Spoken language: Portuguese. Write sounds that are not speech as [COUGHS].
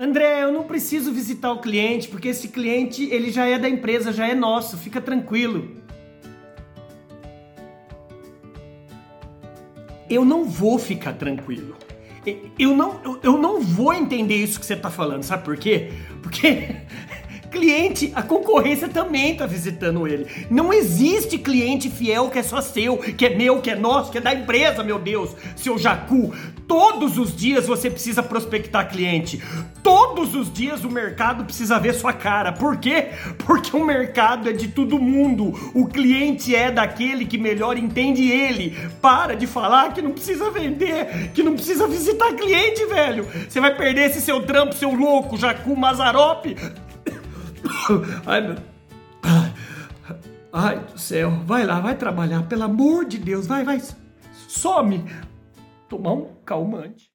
André, eu não preciso visitar o cliente, porque esse cliente ele já é da empresa, já é nosso, fica tranquilo. Eu não vou ficar tranquilo. Eu não, eu não vou entender isso que você está falando, sabe por quê? Porque Cliente, a concorrência também tá visitando ele. Não existe cliente fiel que é só seu, que é meu, que é nosso, que é da empresa, meu Deus, seu jacu. Todos os dias você precisa prospectar cliente. Todos os dias o mercado precisa ver sua cara. Por quê? Porque o mercado é de todo mundo. O cliente é daquele que melhor entende ele. Para de falar que não precisa vender, que não precisa visitar cliente, velho. Você vai perder esse seu trampo, seu louco, jacu Mazarope. [COUGHS] Ai, meu. Ai, ai do céu. Vai lá, vai trabalhar. Pelo amor de Deus. Vai, vai. Some. Tomar um calmante.